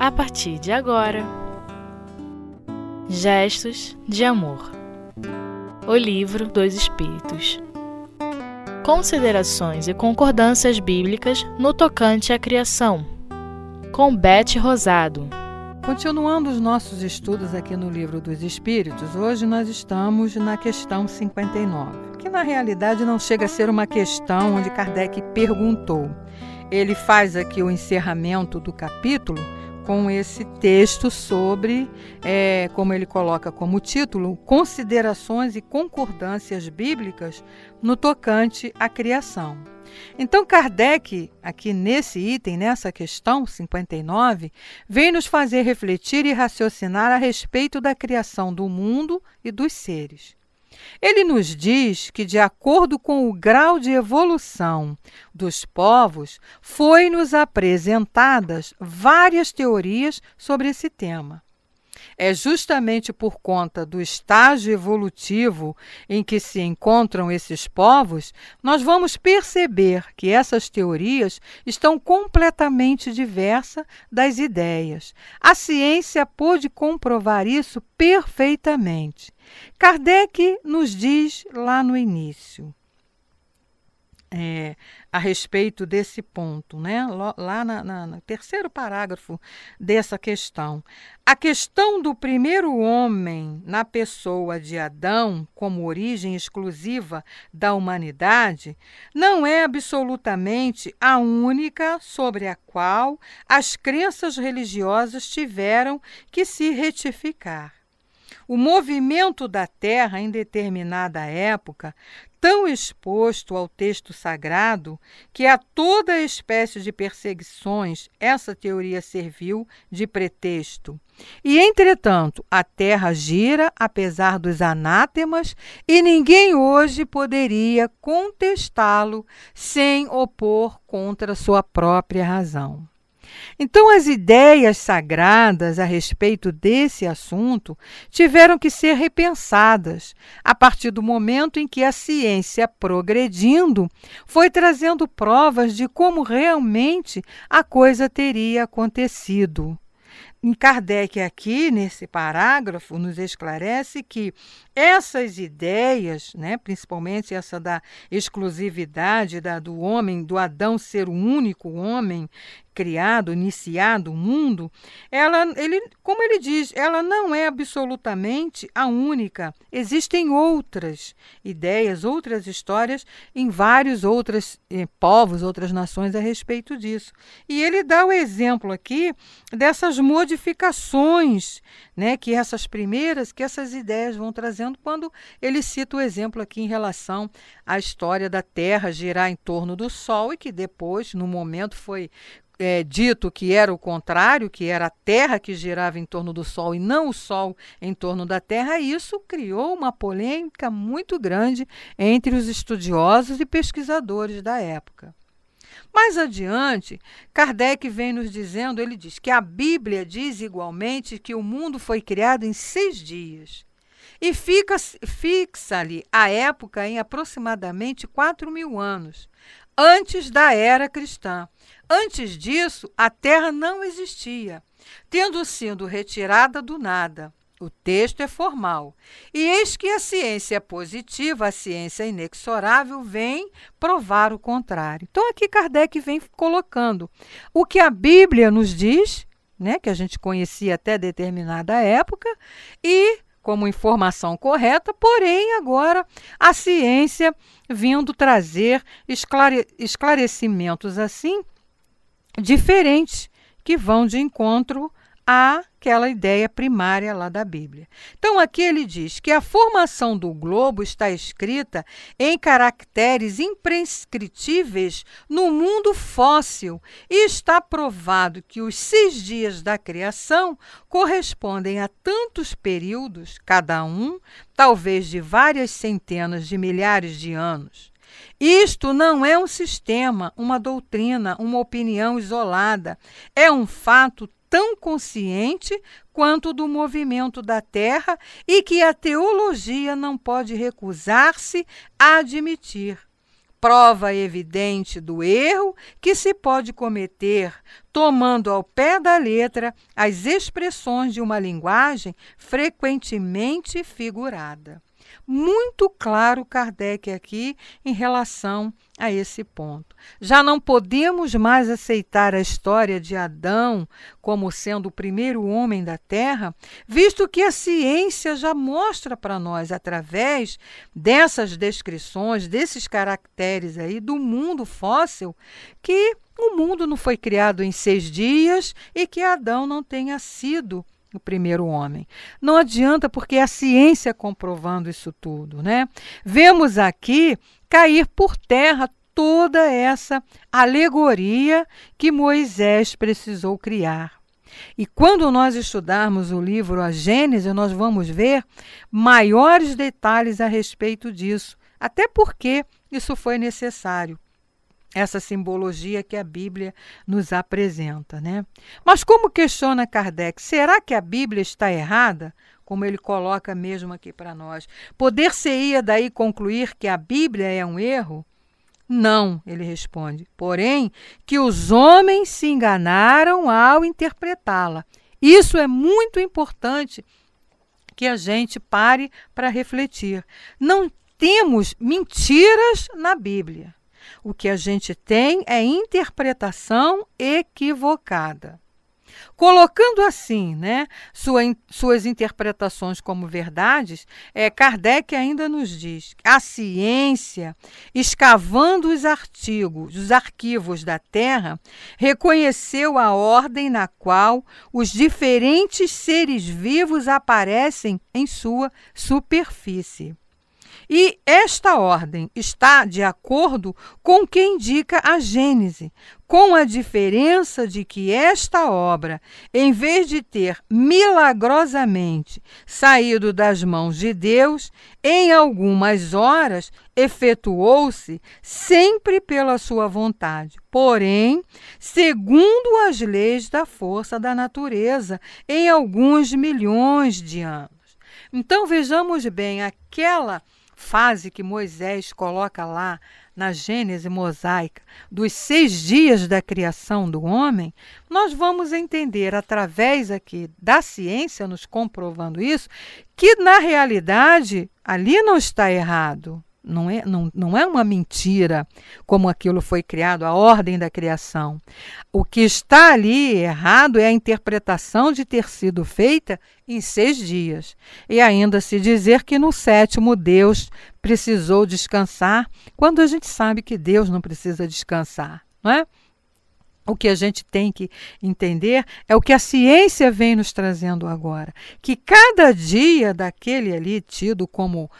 a partir de agora. Gestos de Amor O Livro dos Espíritos Considerações e concordâncias bíblicas no tocante à criação, com Beth Rosado. Continuando os nossos estudos aqui no Livro dos Espíritos, hoje nós estamos na questão 59, que na realidade não chega a ser uma questão onde Kardec perguntou. Ele faz aqui o encerramento do capítulo com esse texto sobre, é, como ele coloca como título, considerações e concordâncias bíblicas no tocante à criação. Então, Kardec, aqui nesse item, nessa questão 59, vem nos fazer refletir e raciocinar a respeito da criação do mundo e dos seres. Ele nos diz que, de acordo com o grau de evolução dos povos, foi-nos apresentadas várias teorias sobre esse tema. É justamente por conta do estágio evolutivo em que se encontram esses povos, nós vamos perceber que essas teorias estão completamente diversas das ideias. A ciência pôde comprovar isso perfeitamente. Kardec nos diz lá no início. É, a respeito desse ponto, né? lá na, na, no terceiro parágrafo dessa questão. A questão do primeiro homem na pessoa de Adão, como origem exclusiva da humanidade, não é absolutamente a única sobre a qual as crenças religiosas tiveram que se retificar. O movimento da Terra em determinada época, tão exposto ao texto sagrado, que a toda espécie de perseguições essa teoria serviu de pretexto. E, entretanto, a Terra gira, apesar dos anátemas, e ninguém hoje poderia contestá-lo sem opor contra sua própria razão. Então, as ideias sagradas a respeito desse assunto tiveram que ser repensadas a partir do momento em que a ciência, progredindo, foi trazendo provas de como realmente a coisa teria acontecido. Em Kardec, aqui nesse parágrafo, nos esclarece que essas ideias, né, principalmente essa da exclusividade da, do homem, do Adão ser o único homem criado, iniciado o mundo, ela, ele, como ele diz, ela não é absolutamente a única. Existem outras ideias, outras histórias em vários outros eh, povos, outras nações a respeito disso. E ele dá o exemplo aqui dessas modificações, né, que essas primeiras, que essas ideias vão trazendo quando ele cita o exemplo aqui em relação à história da Terra girar em torno do Sol e que depois, no momento, foi é, dito que era o contrário, que era a Terra que girava em torno do Sol e não o Sol em torno da Terra, isso criou uma polêmica muito grande entre os estudiosos e pesquisadores da época. Mais adiante, Kardec vem nos dizendo, ele diz que a Bíblia diz igualmente que o mundo foi criado em seis dias. E fica, fixa-lhe a época em aproximadamente 4 mil anos, antes da era cristã, Antes disso, a Terra não existia, tendo sido retirada do nada. O texto é formal. E eis que a ciência positiva, a ciência inexorável, vem provar o contrário. Então, aqui Kardec vem colocando o que a Bíblia nos diz, né, que a gente conhecia até determinada época, e como informação correta, porém agora a ciência vindo trazer esclare esclarecimentos assim diferentes que vão de encontro àquela ideia primária lá da Bíblia. Então, aqui ele diz que a formação do globo está escrita em caracteres imprescritíveis no mundo fóssil e está provado que os seis dias da criação correspondem a tantos períodos, cada um talvez de várias centenas de milhares de anos. Isto não é um sistema, uma doutrina, uma opinião isolada. É um fato tão consciente quanto do movimento da Terra e que a teologia não pode recusar-se a admitir. prova evidente do erro que se pode cometer tomando ao pé da letra as expressões de uma linguagem frequentemente figurada muito claro Kardec aqui em relação a esse ponto. Já não podemos mais aceitar a história de Adão como sendo o primeiro homem da Terra, visto que a ciência já mostra para nós, através dessas descrições, desses caracteres aí do mundo fóssil, que o mundo não foi criado em seis dias e que Adão não tenha sido o primeiro homem. Não adianta porque é a ciência comprovando isso tudo, né? Vemos aqui cair por terra toda essa alegoria que Moisés precisou criar. E quando nós estudarmos o livro A Gênese, nós vamos ver maiores detalhes a respeito disso, até porque isso foi necessário essa simbologia que a Bíblia nos apresenta, né? Mas como questiona Kardec, será que a Bíblia está errada? Como ele coloca mesmo aqui para nós. Poder-se-ia daí concluir que a Bíblia é um erro? Não, ele responde. Porém, que os homens se enganaram ao interpretá-la. Isso é muito importante que a gente pare para refletir. Não temos mentiras na Bíblia. O que a gente tem é interpretação equivocada. Colocando assim, né, sua, suas interpretações como verdades, é, Kardec ainda nos diz: a ciência, escavando os artigos, os arquivos da Terra, reconheceu a ordem na qual os diferentes seres vivos aparecem em sua superfície. E esta ordem está de acordo com o que indica a Gênese, com a diferença de que esta obra, em vez de ter milagrosamente saído das mãos de Deus, em algumas horas efetuou-se sempre pela sua vontade, porém, segundo as leis da força da natureza, em alguns milhões de anos. Então vejamos bem aquela fase que Moisés coloca lá na Gênese mosaica dos seis dias da criação do homem, nós vamos entender através aqui da ciência, nos comprovando isso, que na realidade ali não está errado. Não é, não, não é uma mentira como aquilo foi criado, a ordem da criação. O que está ali errado é a interpretação de ter sido feita em seis dias. E ainda se dizer que no sétimo Deus precisou descansar, quando a gente sabe que Deus não precisa descansar, não é? O que a gente tem que entender é o que a ciência vem nos trazendo agora, que cada dia daquele ali tido como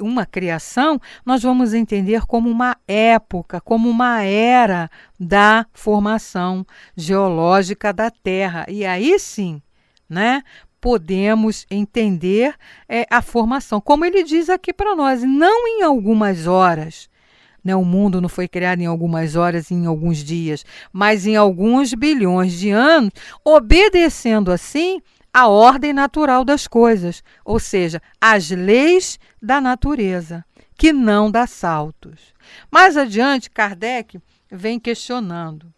uma criação, nós vamos entender como uma época, como uma era da formação geológica da Terra. E aí sim, né, podemos entender é, a formação, como ele diz aqui para nós, não em algumas horas, né? O mundo não foi criado em algumas horas, em alguns dias, mas em alguns bilhões de anos, obedecendo assim a ordem natural das coisas, ou seja, as leis da natureza, que não dá saltos. Mais adiante, Kardec vem questionando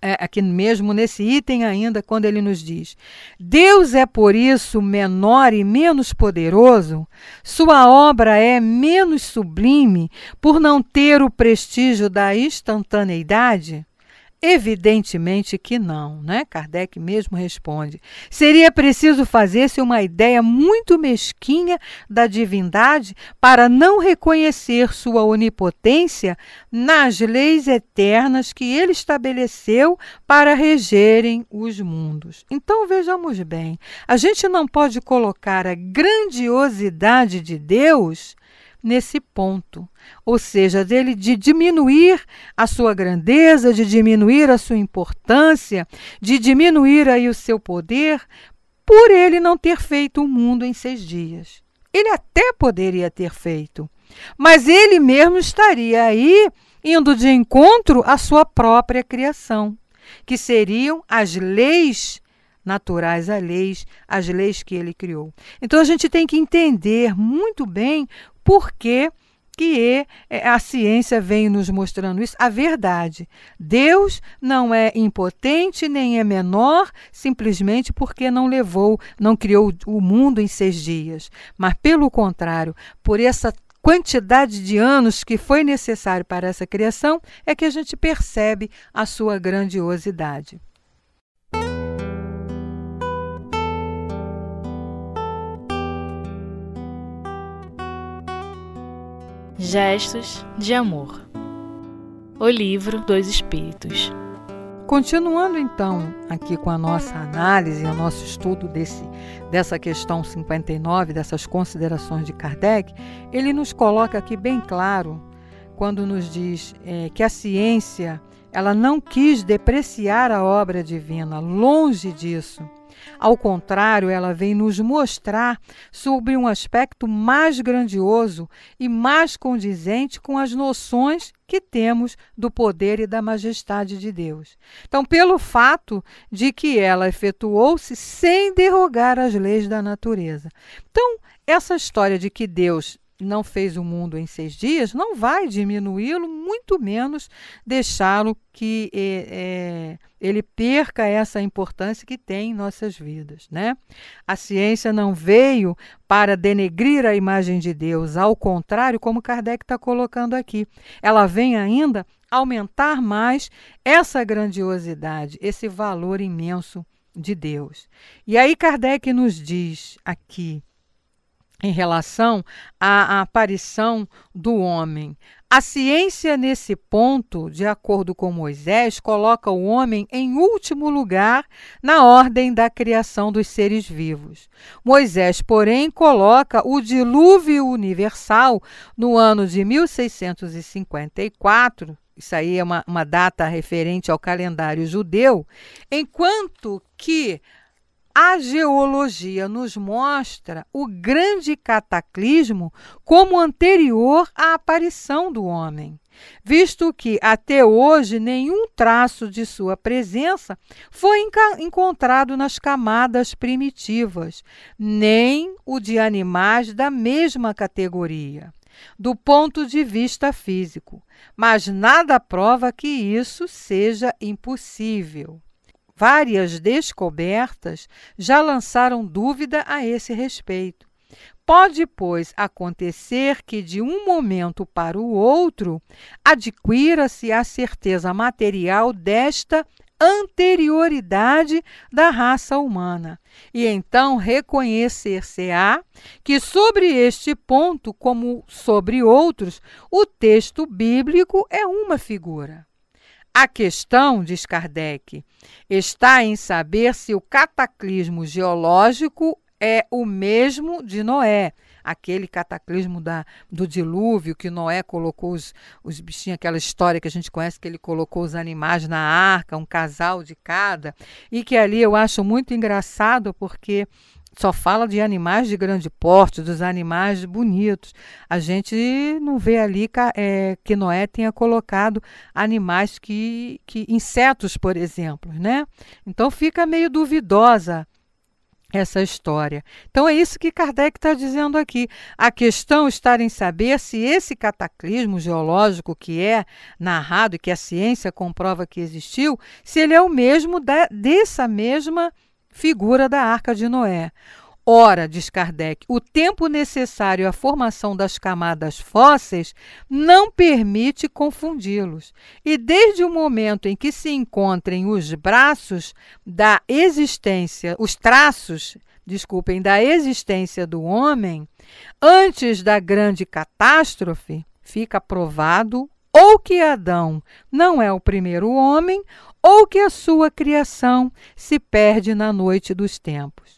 é, aqui mesmo nesse item ainda, quando ele nos diz: Deus é por isso menor e menos poderoso, sua obra é menos sublime por não ter o prestígio da instantaneidade? Evidentemente que não, né? Kardec mesmo responde. Seria preciso fazer-se uma ideia muito mesquinha da divindade para não reconhecer sua onipotência nas leis eternas que ele estabeleceu para regerem os mundos. Então vejamos bem, a gente não pode colocar a grandiosidade de Deus nesse ponto, ou seja, dele de diminuir a sua grandeza, de diminuir a sua importância, de diminuir aí o seu poder, por ele não ter feito o mundo em seis dias. Ele até poderia ter feito, mas ele mesmo estaria aí indo de encontro à sua própria criação, que seriam as leis naturais, as leis, as leis que ele criou. Então a gente tem que entender muito bem por que que é, a ciência vem nos mostrando isso, a verdade. Deus não é impotente nem é menor simplesmente porque não levou, não criou o mundo em seis dias, mas pelo contrário, por essa quantidade de anos que foi necessário para essa criação, é que a gente percebe a sua grandiosidade. Gestos de Amor. O Livro dos Espíritos. Continuando então aqui com a nossa análise, o nosso estudo desse, dessa questão 59, dessas considerações de Kardec, ele nos coloca aqui bem claro quando nos diz é, que a ciência ela não quis depreciar a obra divina, longe disso. Ao contrário, ela vem nos mostrar sobre um aspecto mais grandioso e mais condizente com as noções que temos do poder e da majestade de Deus. Então, pelo fato de que ela efetuou-se sem derrogar as leis da natureza. Então, essa história de que Deus não fez o mundo em seis dias, não vai diminuí-lo, muito menos deixá-lo que é, é, ele perca essa importância que tem em nossas vidas. Né? A ciência não veio para denegrir a imagem de Deus, ao contrário, como Kardec está colocando aqui, ela vem ainda aumentar mais essa grandiosidade, esse valor imenso de Deus. E aí Kardec nos diz aqui em relação à aparição do homem. A ciência, nesse ponto, de acordo com Moisés, coloca o homem em último lugar na ordem da criação dos seres vivos. Moisés, porém, coloca o dilúvio universal no ano de 1654. Isso aí é uma, uma data referente ao calendário judeu, enquanto que a geologia nos mostra o grande cataclismo como anterior à aparição do homem, visto que até hoje nenhum traço de sua presença foi encontrado nas camadas primitivas, nem o de animais da mesma categoria do ponto de vista físico, mas nada prova que isso seja impossível. Várias descobertas já lançaram dúvida a esse respeito. Pode, pois, acontecer que de um momento para o outro adquira-se a certeza material desta anterioridade da raça humana. E então reconhecer-se-á que sobre este ponto, como sobre outros, o texto bíblico é uma figura. A questão, diz Kardec, está em saber se o cataclismo geológico é o mesmo de Noé, aquele cataclismo da, do dilúvio que Noé colocou os, os bichinhos, aquela história que a gente conhece que ele colocou os animais na arca, um casal de cada, e que ali eu acho muito engraçado porque só fala de animais de grande porte, dos animais bonitos. A gente não vê ali é, que Noé tenha colocado animais que, que insetos, por exemplo, né? Então fica meio duvidosa essa história. Então é isso que Kardec está dizendo aqui. A questão está em saber se esse cataclismo geológico que é narrado e que a ciência comprova que existiu, se ele é o mesmo da, dessa mesma figura da Arca de Noé. Ora, diz Kardec, o tempo necessário à formação das camadas fósseis não permite confundi-los. E desde o momento em que se encontrem os braços da existência, os traços, desculpem, da existência do homem, antes da grande catástrofe, fica provado ou que Adão não é o primeiro homem, ou que a sua criação se perde na noite dos tempos.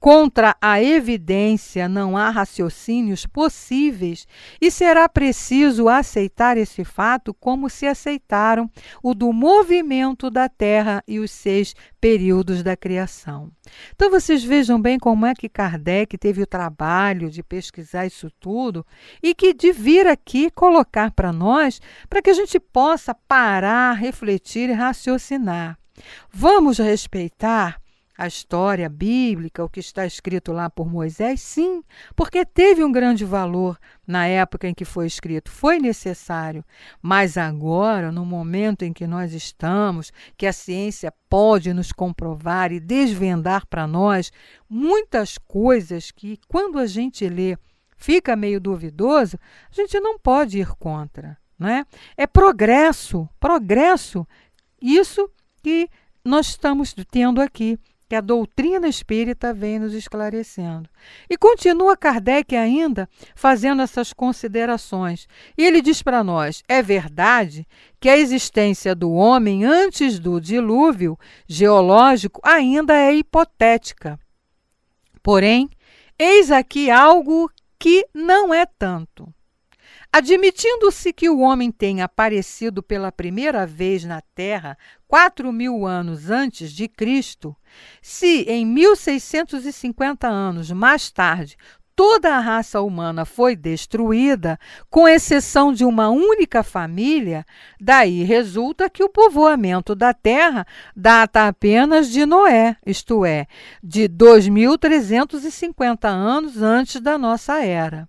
Contra a evidência não há raciocínios possíveis e será preciso aceitar esse fato como se aceitaram o do movimento da Terra e os seis períodos da criação. Então vocês vejam bem como é que Kardec teve o trabalho de pesquisar isso tudo e que de vir aqui colocar para nós para que a gente possa parar, refletir e raciocinar. Vamos respeitar a história bíblica, o que está escrito lá por Moisés? Sim, porque teve um grande valor na época em que foi escrito, foi necessário. Mas agora, no momento em que nós estamos, que a ciência pode nos comprovar e desvendar para nós muitas coisas que, quando a gente lê, fica meio duvidoso, a gente não pode ir contra. Né? É progresso, progresso. Isso que nós estamos tendo aqui que a doutrina espírita vem nos esclarecendo. E continua Kardec ainda fazendo essas considerações. E ele diz para nós: é verdade que a existência do homem antes do dilúvio geológico ainda é hipotética. Porém, eis aqui algo que não é tanto. Admitindo-se que o homem tenha aparecido pela primeira vez na Terra quatro mil anos antes de Cristo, se em 1650 anos mais tarde toda a raça humana foi destruída, com exceção de uma única família, daí resulta que o povoamento da terra data apenas de Noé, isto é, de 2350 anos antes da nossa era.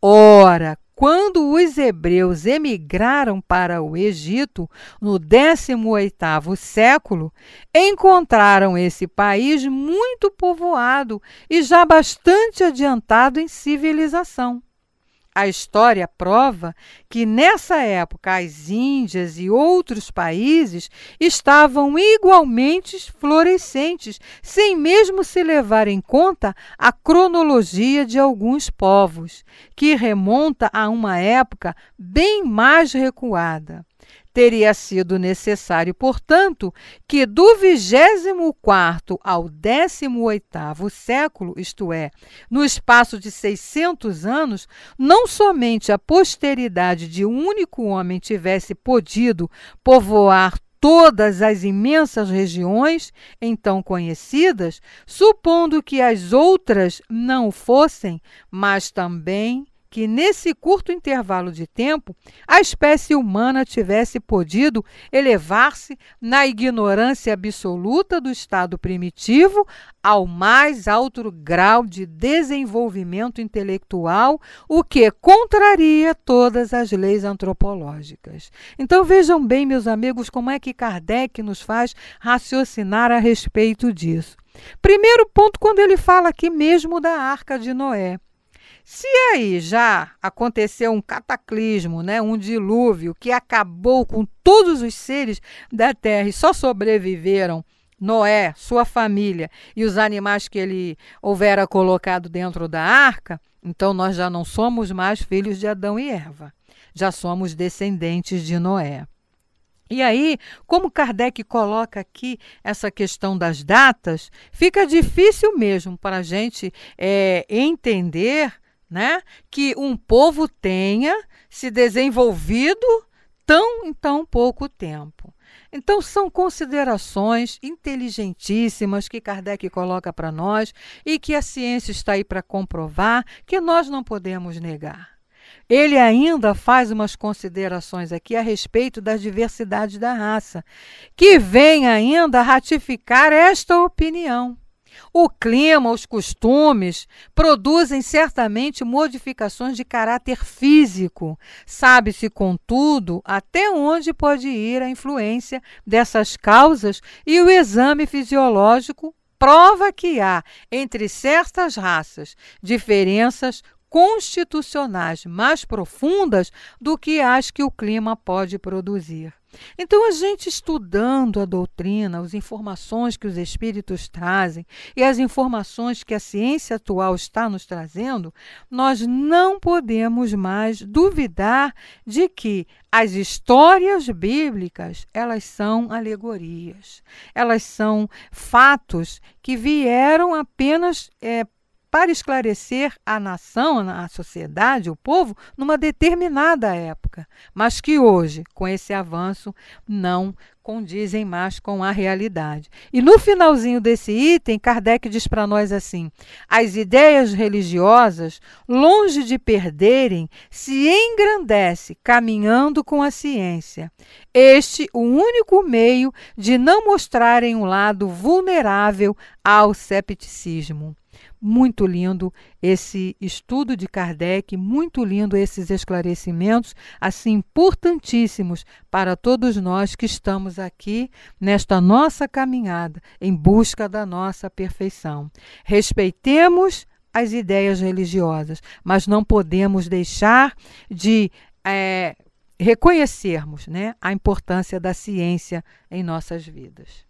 Ora, quando os hebreus emigraram para o Egito no 18º século, encontraram esse país muito povoado e já bastante adiantado em civilização. A história prova que nessa época as Índias e outros países estavam igualmente florescentes, sem mesmo se levar em conta a cronologia de alguns povos, que remonta a uma época bem mais recuada. Teria sido necessário, portanto, que do 24 ao 18º século, isto é, no espaço de 600 anos, não somente a posteridade de um único homem tivesse podido povoar todas as imensas regiões então conhecidas, supondo que as outras não fossem, mas também que nesse curto intervalo de tempo a espécie humana tivesse podido elevar-se na ignorância absoluta do estado primitivo ao mais alto grau de desenvolvimento intelectual, o que contraria todas as leis antropológicas. Então vejam bem, meus amigos, como é que Kardec nos faz raciocinar a respeito disso. Primeiro ponto, quando ele fala aqui mesmo da Arca de Noé. Se aí já aconteceu um cataclismo, né, um dilúvio que acabou com todos os seres da terra e só sobreviveram Noé, sua família e os animais que ele houvera colocado dentro da arca, então nós já não somos mais filhos de Adão e Eva, já somos descendentes de Noé. E aí, como Kardec coloca aqui essa questão das datas, fica difícil mesmo para a gente é, entender né, que um povo tenha se desenvolvido tão em tão pouco tempo. Então, são considerações inteligentíssimas que Kardec coloca para nós e que a ciência está aí para comprovar, que nós não podemos negar. Ele ainda faz umas considerações aqui a respeito da diversidade da raça, que vem ainda ratificar esta opinião. O clima, os costumes produzem certamente modificações de caráter físico. Sabe-se, contudo, até onde pode ir a influência dessas causas e o exame fisiológico prova que há entre certas raças diferenças constitucionais mais profundas do que as que o clima pode produzir. Então, a gente estudando a doutrina, as informações que os espíritos trazem e as informações que a ciência atual está nos trazendo, nós não podemos mais duvidar de que as histórias bíblicas, elas são alegorias. Elas são fatos que vieram apenas é, para esclarecer a nação, a sociedade, o povo, numa determinada época, mas que hoje, com esse avanço, não condizem mais com a realidade. E no finalzinho desse item, Kardec diz para nós assim: as ideias religiosas, longe de perderem, se engrandece caminhando com a ciência. Este o único meio de não mostrarem um lado vulnerável ao cepticismo. Muito lindo esse estudo de Kardec, muito lindo esses esclarecimentos, assim importantíssimos para todos nós que estamos aqui nesta nossa caminhada em busca da nossa perfeição. Respeitemos as ideias religiosas, mas não podemos deixar de é, reconhecermos né, a importância da ciência em nossas vidas.